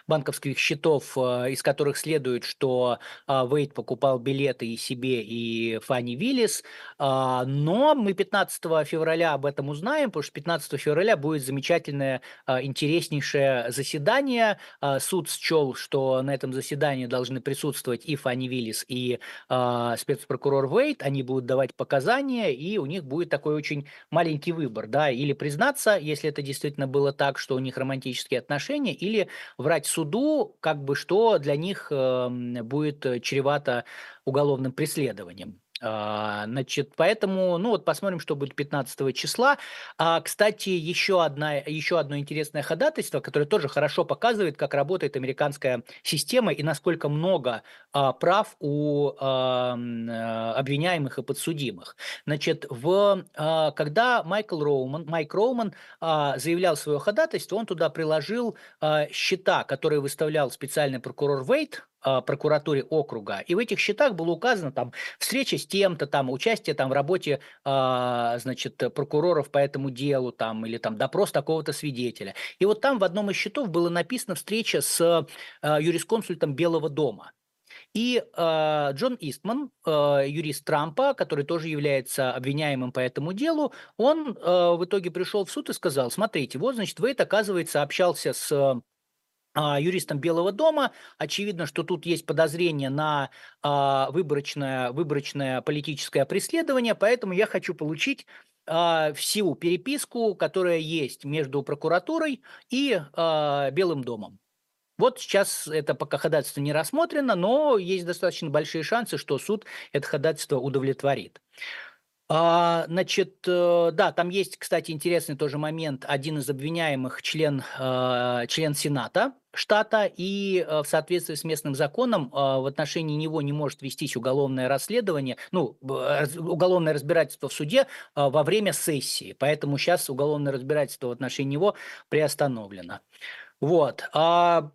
банковских счетов, а, из которых следует, что а, Вейт покупал билеты и себе, и Фанни Виллис. А, но мы 15 февраля об этом узнаем, потому что 15 февраля будет замечательное, интереснейшее заседание. Суд счел, что на этом заседании должны присутствовать и Фанни Виллис, и спецпрокурор Вейт. Они будут давать показания, и у них будет такой очень маленький выбор. Да? Или признаться, если это действительно было так, что у них романтические отношения, обвинения или врать суду, как бы что для них эм, будет чревато уголовным преследованием. А, значит, поэтому, ну вот посмотрим, что будет 15 числа. А, кстати, еще, одна, еще одно интересное ходатайство, которое тоже хорошо показывает, как работает американская система и насколько много а, прав у а, а, обвиняемых и подсудимых. Значит, в, а, когда Майкл Роуман, Майк Роуман а, заявлял свое ходатайство, он туда приложил а, счета, которые выставлял специальный прокурор Вейт, прокуратуре округа. И в этих счетах было указано там встреча с тем-то, там участие там в работе, а, значит, прокуроров по этому делу, там, или там допрос такого-то свидетеля. И вот там в одном из счетов было написано встреча с а, юрисконсультом Белого дома. И э, Джон Истман, э, юрист Трампа, который тоже является обвиняемым по этому делу, он э, в итоге пришел в суд и сказал, смотрите, вот, значит, Вейт, оказывается, общался с а, юристам Белого дома. Очевидно, что тут есть подозрение на а, выборочное, выборочное политическое преследование, поэтому я хочу получить а, всю переписку, которая есть между прокуратурой и Белым домом. Вот сейчас это пока ходатайство не рассмотрено, но есть достаточно большие шансы, что суд это ходатайство удовлетворит. Значит, э, да, там есть, кстати, интересный тоже момент. Один из обвиняемых член, член Сената штата, и э, в соответствии с местным законом в отношении него не может вестись уголовное расследование, ну, уголовное разбирательство в суде во время сессии. Поэтому сейчас уголовное разбирательство в отношении него приостановлено. Вот. А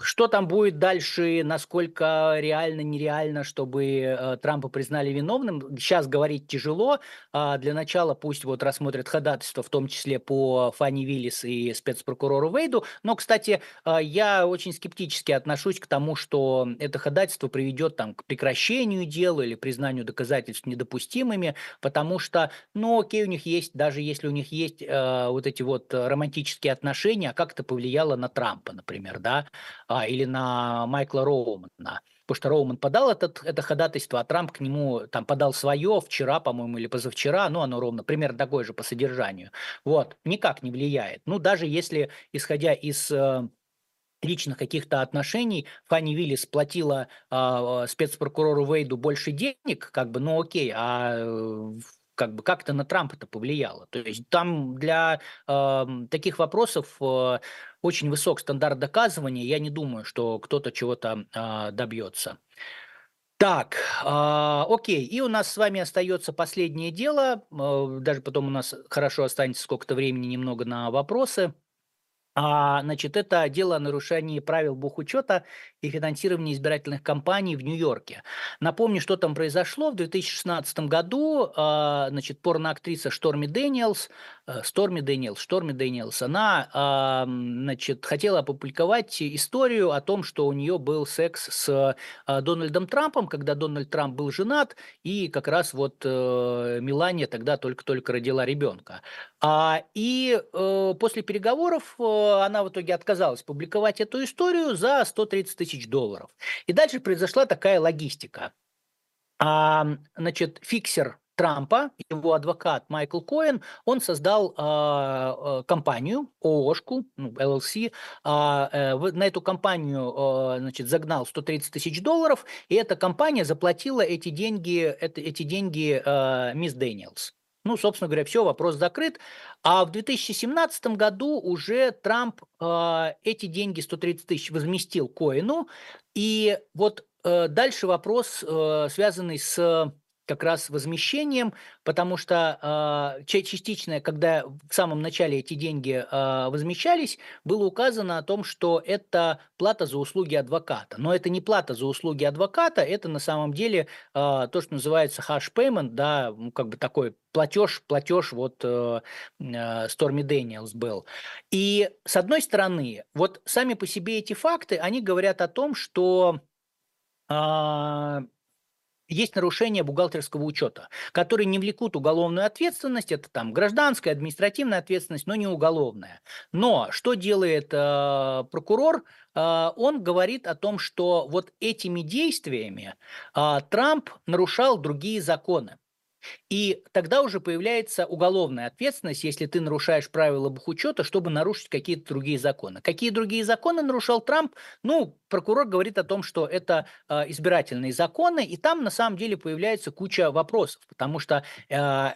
что там будет дальше, насколько реально, нереально, чтобы э, Трампа признали виновным, сейчас говорить тяжело. А для начала пусть вот рассмотрят ходатайство, в том числе по Фанни Виллис и спецпрокурору Вейду. Но, кстати, э, я очень скептически отношусь к тому, что это ходатайство приведет там, к прекращению дела или признанию доказательств недопустимыми, потому что, ну, окей, у них есть, даже если у них есть э, вот эти вот романтические отношения, а как это повлияло на Трампа, например, да, а, или на Майкла Роумана. Потому что Роуман подал этот, это ходатайство, а Трамп к нему там подал свое вчера, по-моему, или позавчера, ну, оно ровно, примерно такое же по содержанию. Вот, никак не влияет. Ну, даже если, исходя из э, личных каких-то отношений Фанни Виллис платила э, спецпрокурору Вейду больше денег, как бы, ну окей, а э, как бы как это на Трампа это повлияло. То есть там для э, таких вопросов э, очень высок стандарт доказывания. Я не думаю, что кто-то чего-то э, добьется. Так, э, окей, и у нас с вами остается последнее дело. Э, даже потом у нас хорошо останется сколько-то времени немного на вопросы. А, значит, это дело о нарушении правил бухучета и финансирования избирательных кампаний в Нью-Йорке. Напомню, что там произошло. В 2016 году, а, значит, порноактриса Шторми Дэниелс, Сторми Дэниелс, Шторми Дэниелс, она, а, значит, хотела опубликовать историю о том, что у нее был секс с а, Дональдом Трампом, когда Дональд Трамп был женат, и как раз вот э, Мелания тогда только-только родила ребенка. И э, после переговоров она в итоге отказалась публиковать эту историю за 130 тысяч долларов. И дальше произошла такая логистика. А, значит, фиксер Трампа, его адвокат Майкл Коэн, он создал э, компанию, ООшку, ну, LLC, а, э, на эту компанию э, значит, загнал 130 тысяч долларов, и эта компания заплатила эти деньги, это, эти деньги э, мисс Дэниелс. Ну, собственно говоря, все, вопрос закрыт. А в 2017 году уже Трамп э, эти деньги, 130 тысяч, возместил Коэну. И вот э, дальше вопрос, э, связанный с как раз возмещением, потому что э, частичное, когда в самом начале эти деньги э, возмещались, было указано о том, что это плата за услуги адвоката. Но это не плата за услуги адвоката, это на самом деле э, то, что называется hash payment, да, ну, как бы такой платеж, платеж вот э, Stormy Daniels был. И с одной стороны, вот сами по себе эти факты, они говорят о том, что есть нарушение бухгалтерского учета, которые не влекут уголовную ответственность, это там гражданская, административная ответственность, но не уголовная. Но что делает э, прокурор? Э, он говорит о том, что вот этими действиями э, Трамп нарушал другие законы. И тогда уже появляется уголовная ответственность, если ты нарушаешь правила бухучета, чтобы нарушить какие-то другие законы. Какие другие законы нарушал Трамп? Ну, прокурор говорит о том, что это э, избирательные законы, и там на самом деле появляется куча вопросов, потому что э, э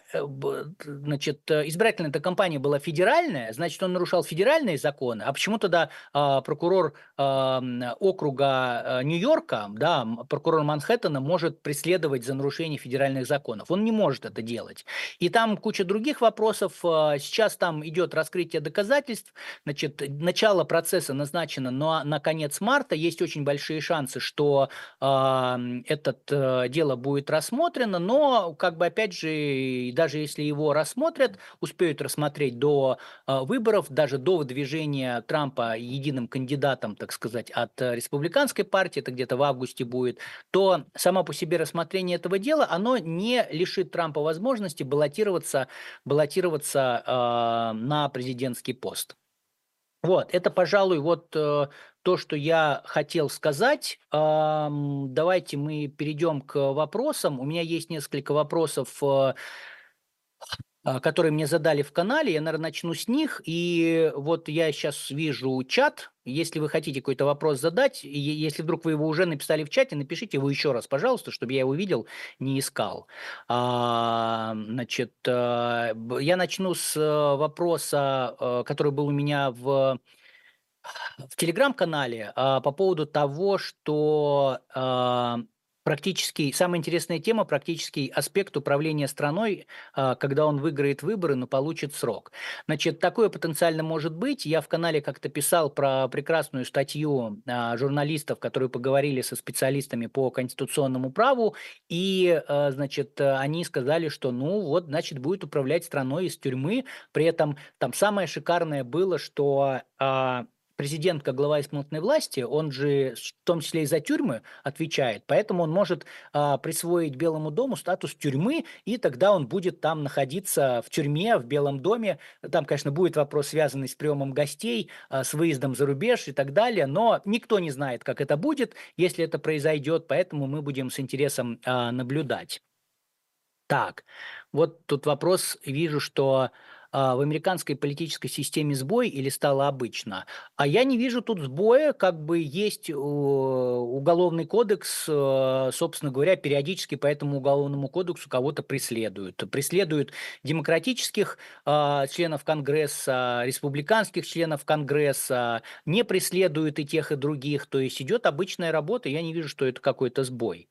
значит, избирательная эта кампания была федеральная, значит, он нарушал федеральные законы, а почему тогда э, прокурор э, округа э, Нью-Йорка, да, прокурор Манхэттена может преследовать за нарушение федеральных законов? Он не может это делать. И там куча других вопросов. А, сейчас там идет раскрытие доказательств. Значит, начало процесса назначено на, на конец марта. Есть очень большие шансы, что э, это э, дело будет рассмотрено. Но, как бы, опять же, даже если его рассмотрят, успеют рассмотреть до э, выборов, даже до выдвижения Трампа единым кандидатом, так сказать, от республиканской партии, это где-то в августе будет, то само по себе рассмотрение этого дела, оно не лишит Трампа возможности баллотироваться, баллотироваться э, на президентский пост. Вот, это, пожалуй, вот э, то, что я хотел сказать. Эм, давайте мы перейдем к вопросам. У меня есть несколько вопросов, э, которые мне задали в канале. Я, наверное, начну с них. И вот я сейчас вижу чат. Если вы хотите какой-то вопрос задать, если вдруг вы его уже написали в чате, напишите его еще раз, пожалуйста, чтобы я его видел, не искал. А, значит, а, я начну с э, вопроса, э, который был у меня в в телеграм-канале а, по поводу того, что а, практически самая интересная тема, практический аспект управления страной, а, когда он выиграет выборы, но получит срок. Значит, такое потенциально может быть. Я в канале как-то писал про прекрасную статью а, журналистов, которые поговорили со специалистами по конституционному праву, и, а, значит, они сказали, что, ну, вот, значит, будет управлять страной из тюрьмы. При этом там самое шикарное было, что президент, как глава исполнительной власти, он же в том числе и за тюрьмы отвечает, поэтому он может а, присвоить Белому дому статус тюрьмы, и тогда он будет там находиться в тюрьме, в Белом доме. Там, конечно, будет вопрос, связанный с приемом гостей, а, с выездом за рубеж и так далее, но никто не знает, как это будет, если это произойдет, поэтому мы будем с интересом а, наблюдать. Так, вот тут вопрос, вижу, что в американской политической системе сбой или стало обычно. А я не вижу тут сбоя, как бы есть уголовный кодекс, э, собственно говоря, периодически по этому уголовному кодексу кого-то преследуют. Преследуют демократических а, членов Конгресса, республиканских членов Конгресса, не преследуют и тех, и других. То есть идет обычная работа, я не вижу, что это какой-то сбой.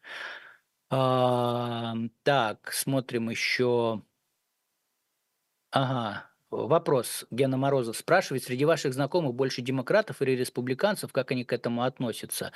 А, так, смотрим еще. Ага. Вопрос. Гена Морозов спрашивает, среди ваших знакомых больше демократов или республиканцев, как они к этому относятся?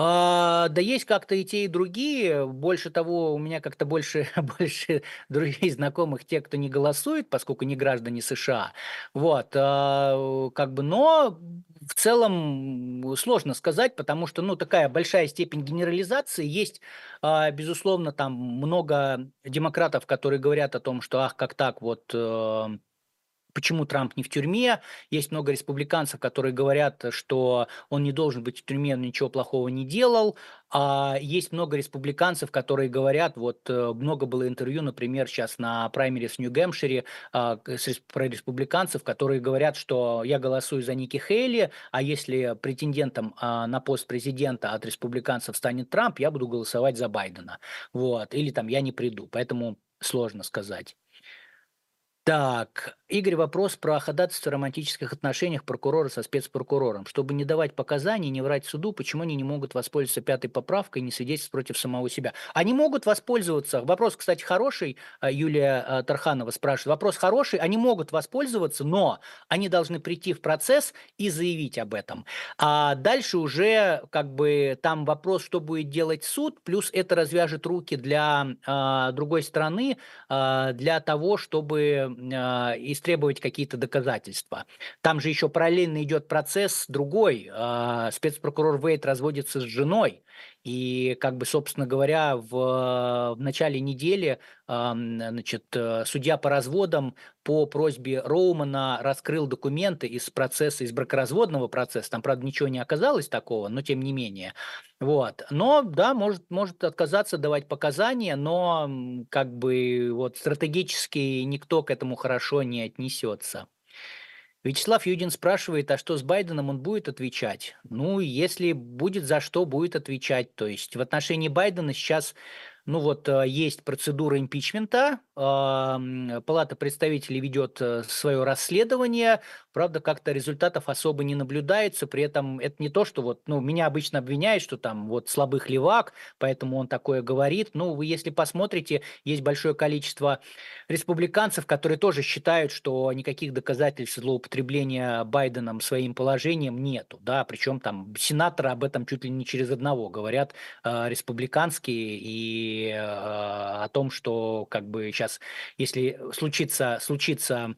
А, да есть как-то и те, и другие. Больше того, у меня как-то больше, [LAUGHS] больше друзей, знакомых, те, кто не голосует, поскольку не граждане США. Вот, а, как бы, но в целом сложно сказать, потому что, ну, такая большая степень генерализации есть, а, безусловно, там много демократов, которые говорят о том, что, ах, как так, вот э, почему Трамп не в тюрьме. Есть много республиканцев, которые говорят, что он не должен быть в тюрьме, он ничего плохого не делал. А есть много республиканцев, которые говорят, вот э, много было интервью, например, сейчас на праймере в Нью-Гэмпшире а, про республиканцев, которые говорят, что я голосую за Ники Хейли, а если претендентом а, на пост президента от республиканцев станет Трамп, я буду голосовать за Байдена. Вот. Или там я не приду. Поэтому сложно сказать. Так, Игорь, вопрос про ходатайство в романтических отношениях прокурора со спецпрокурором. Чтобы не давать показаний, не врать суду, почему они не могут воспользоваться пятой поправкой и не свидетельствовать против самого себя? Они могут воспользоваться. Вопрос, кстати, хороший. А, Юлия а, Тарханова спрашивает. Вопрос хороший. Они могут воспользоваться, но они должны прийти в процесс и заявить об этом. А дальше уже как бы там вопрос, что будет делать суд, плюс это развяжет руки для а, другой стороны, а, для того, чтобы а, истребовать какие-то доказательства. Там же еще параллельно идет процесс другой. А, спецпрокурор Вейт разводится с женой. И, как бы, собственно говоря, в, в начале недели значит, э, судья по разводам по просьбе Роумана раскрыл документы из процесса, из бракоразводного процесса. Там, правда, ничего не оказалось такого, но тем не менее. Вот. Но, да, может, может отказаться давать показания, но как бы вот стратегически никто к этому хорошо не отнесется. Вячеслав Юдин спрашивает, а что с Байденом он будет отвечать? Ну, если будет за что, будет отвечать. То есть в отношении Байдена сейчас ну вот э, есть процедура импичмента, Палата представителей ведет э, свое расследование, правда, как-то результатов особо не наблюдается, при этом это не то, что вот, ну, меня обычно обвиняют, что там вот слабых левак, поэтому он такое говорит, ну, вы если посмотрите, есть большое количество республиканцев, которые тоже считают, что никаких доказательств злоупотребления Байденом своим положением нету, да, причем там сенаторы об этом чуть ли не через одного говорят, э, республиканские, и э, о том, что как бы сейчас, если случится, случится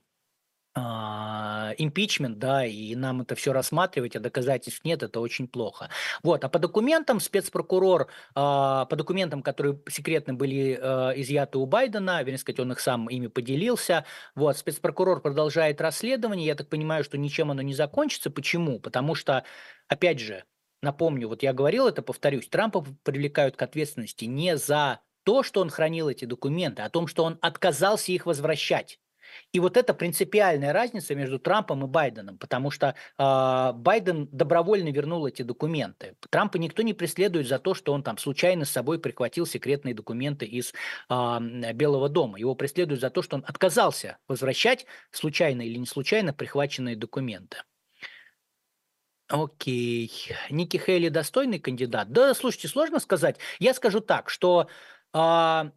а, импичмент, да, и нам это все рассматривать, а доказательств нет, это очень плохо. Вот, а по документам спецпрокурор, а, по документам, которые секретно были а, изъяты у Байдена, вернее сказать, он их сам ими поделился, вот, спецпрокурор продолжает расследование, я так понимаю, что ничем оно не закончится. Почему? Потому что, опять же, напомню, вот я говорил это, повторюсь, Трампа привлекают к ответственности не за то, что он хранил эти документы, о том, что он отказался их возвращать. И вот это принципиальная разница между Трампом и Байденом, потому что э, Байден добровольно вернул эти документы. Трампа никто не преследует за то, что он там случайно с собой прихватил секретные документы из э, Белого дома. Его преследуют за то, что он отказался возвращать случайно или не случайно прихваченные документы. Окей. Ники Хейли достойный кандидат? Да, слушайте, сложно сказать. Я скажу так, что э,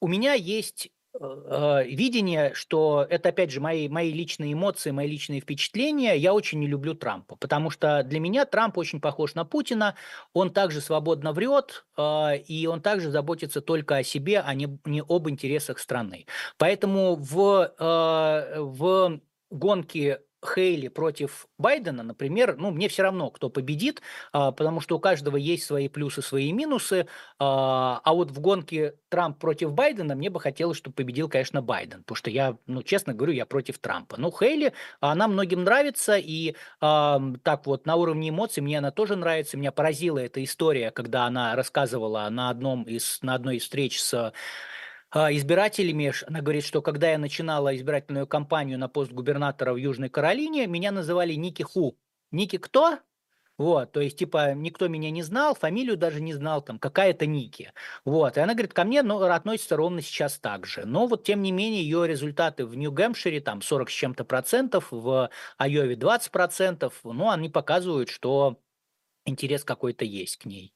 у меня есть э, видение, что это, опять же, мои, мои личные эмоции, мои личные впечатления. Я очень не люблю Трампа, потому что для меня Трамп очень похож на Путина. Он также свободно врет, э, и он также заботится только о себе, а не, не об интересах страны. Поэтому в, э, в гонке Хейли против Байдена, например, ну, мне все равно, кто победит, а, потому что у каждого есть свои плюсы, свои минусы. А, а вот в гонке Трамп против Байдена мне бы хотелось, чтобы победил, конечно, Байден, потому что я, ну, честно говорю, я против Трампа. Ну, Хейли, она многим нравится, и так вот, на уровне эмоций мне она тоже нравится. Меня поразила эта история, когда она рассказывала на, одном из, на одной из встреч с избирателями. Она говорит, что когда я начинала избирательную кампанию на пост губернатора в Южной Каролине, меня называли Ники Ху. Ники кто? Вот, то есть, типа, никто меня не знал, фамилию даже не знал, там, какая-то Ники. Вот, и она говорит, ко мне ну, относится ровно сейчас так же. Но вот, тем не менее, ее результаты в Нью-Гэмпшире, там, 40 с чем-то процентов, в Айове 20 процентов, ну, они показывают, что интерес какой-то есть к ней.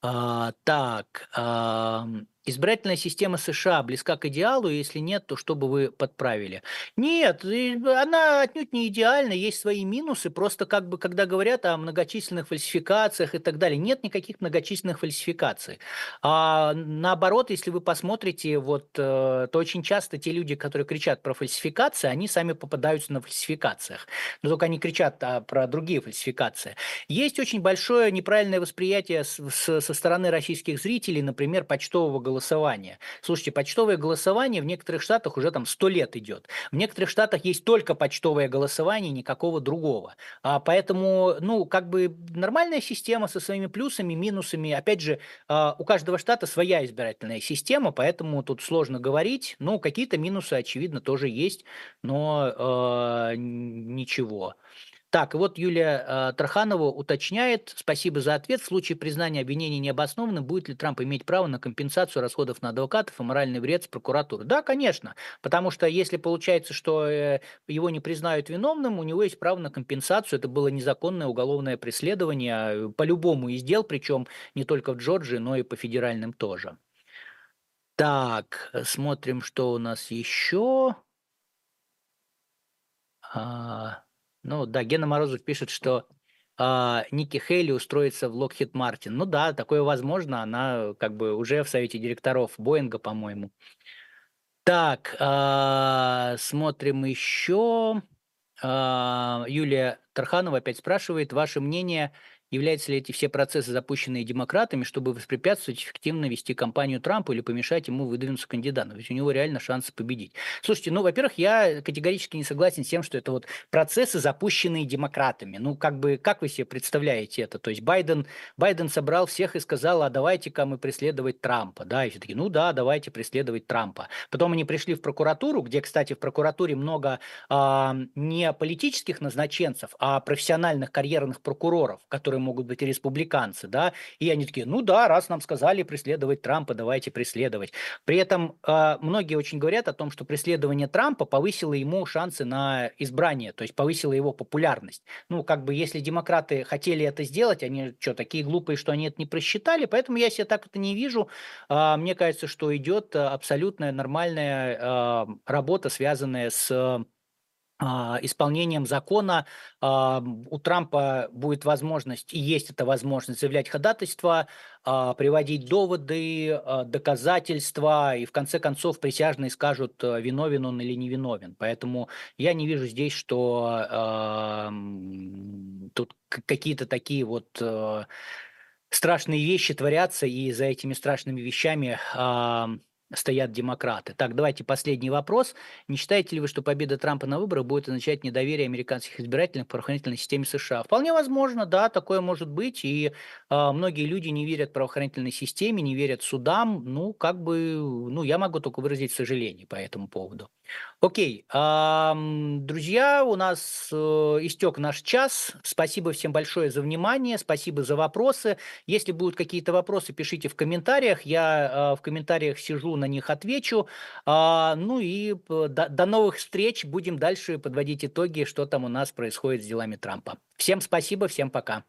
А, так, а, избирательная система США близка к идеалу, если нет, то что бы вы подправили? Нет, она отнюдь не идеальна, есть свои минусы, просто как бы, когда говорят о многочисленных фальсификациях и так далее, нет никаких многочисленных фальсификаций. А наоборот, если вы посмотрите, вот, э, то очень часто те люди, которые кричат про фальсификации, они сами попадаются на фальсификациях, но только они кричат а, про другие фальсификации. Есть очень большое неправильное восприятие со стороны российских зрителей, например, почтового голосования. Слушайте, почтовое голосование в некоторых штатах уже там сто лет идет. В некоторых штатах есть только почтовое голосование, никакого другого. А, поэтому, ну, как бы нормальная система со своими плюсами, минусами. Опять же, а, у каждого штата своя избирательная система, поэтому тут сложно говорить. Ну, какие-то минусы, очевидно, тоже есть, но э, ничего. Так, вот Юлия э, Тарханова уточняет, спасибо за ответ, в случае признания обвинений необоснованным, будет ли Трамп иметь право на компенсацию расходов на адвокатов и моральный вред с прокуратуры? Да, конечно, потому что если получается, что э, его не признают виновным, у него есть право на компенсацию, это было незаконное уголовное преследование э, по любому из дел, причем не только в Джорджии, но и по федеральным тоже. Так, э, смотрим, что у нас еще. А... Ну да, Гена Морозов пишет, что а, Ники Хейли устроится в Локхит Мартин. Ну да, такое возможно. Она как бы уже в совете директоров Боинга, по-моему. Так, а, смотрим еще. А, Юлия Тарханова опять спрашивает, ваше мнение Являются ли эти все процессы, запущенные демократами, чтобы воспрепятствовать эффективно вести кампанию Трампа или помешать ему выдвинуться кандидатом? Ведь у него реально шансы победить. Слушайте, ну, во-первых, я категорически не согласен с тем, что это вот процессы, запущенные демократами. Ну, как бы, как вы себе представляете это? То есть Байден, Байден собрал всех и сказал, а давайте-ка мы преследовать Трампа. Да, и все таки ну да, давайте преследовать Трампа. Потом они пришли в прокуратуру, где, кстати, в прокуратуре много а, не политических назначенцев, а профессиональных карьерных прокуроров, которые могут быть и республиканцы, да, и они такие, ну да, раз нам сказали преследовать Трампа, давайте преследовать. При этом э, многие очень говорят о том, что преследование Трампа повысило ему шансы на избрание, то есть повысило его популярность. Ну, как бы, если демократы хотели это сделать, они что, такие глупые, что они это не просчитали, поэтому я себе так это не вижу. Э, мне кажется, что идет абсолютная нормальная э, работа, связанная с исполнением закона а, у Трампа будет возможность, и есть эта возможность, заявлять ходатайство, а, приводить доводы, доказательства, и в конце концов присяжные скажут, э, виновен он или не виновен. Поэтому я не вижу здесь, что тут какие-то такие вот э, страшные вещи творятся, и за этими страшными вещами стоят демократы. Так, давайте последний вопрос. Не считаете ли вы, что победа Трампа на выборах будет означать недоверие американских избирателей к правоохранительной системе США? Вполне возможно, да, такое может быть. И э, многие люди не верят правоохранительной системе, не верят судам. Ну, как бы, ну, я могу только выразить сожаление по этому поводу. Окей, друзья, у нас э, истек наш час. Спасибо всем большое за внимание, спасибо за вопросы. Если будут какие-то вопросы, пишите в комментариях. Я э, в комментариях сижу, на них отвечу. А, ну и до новых встреч. Будем дальше подводить итоги, что там у нас происходит с делами Трампа. Всем спасибо, всем пока.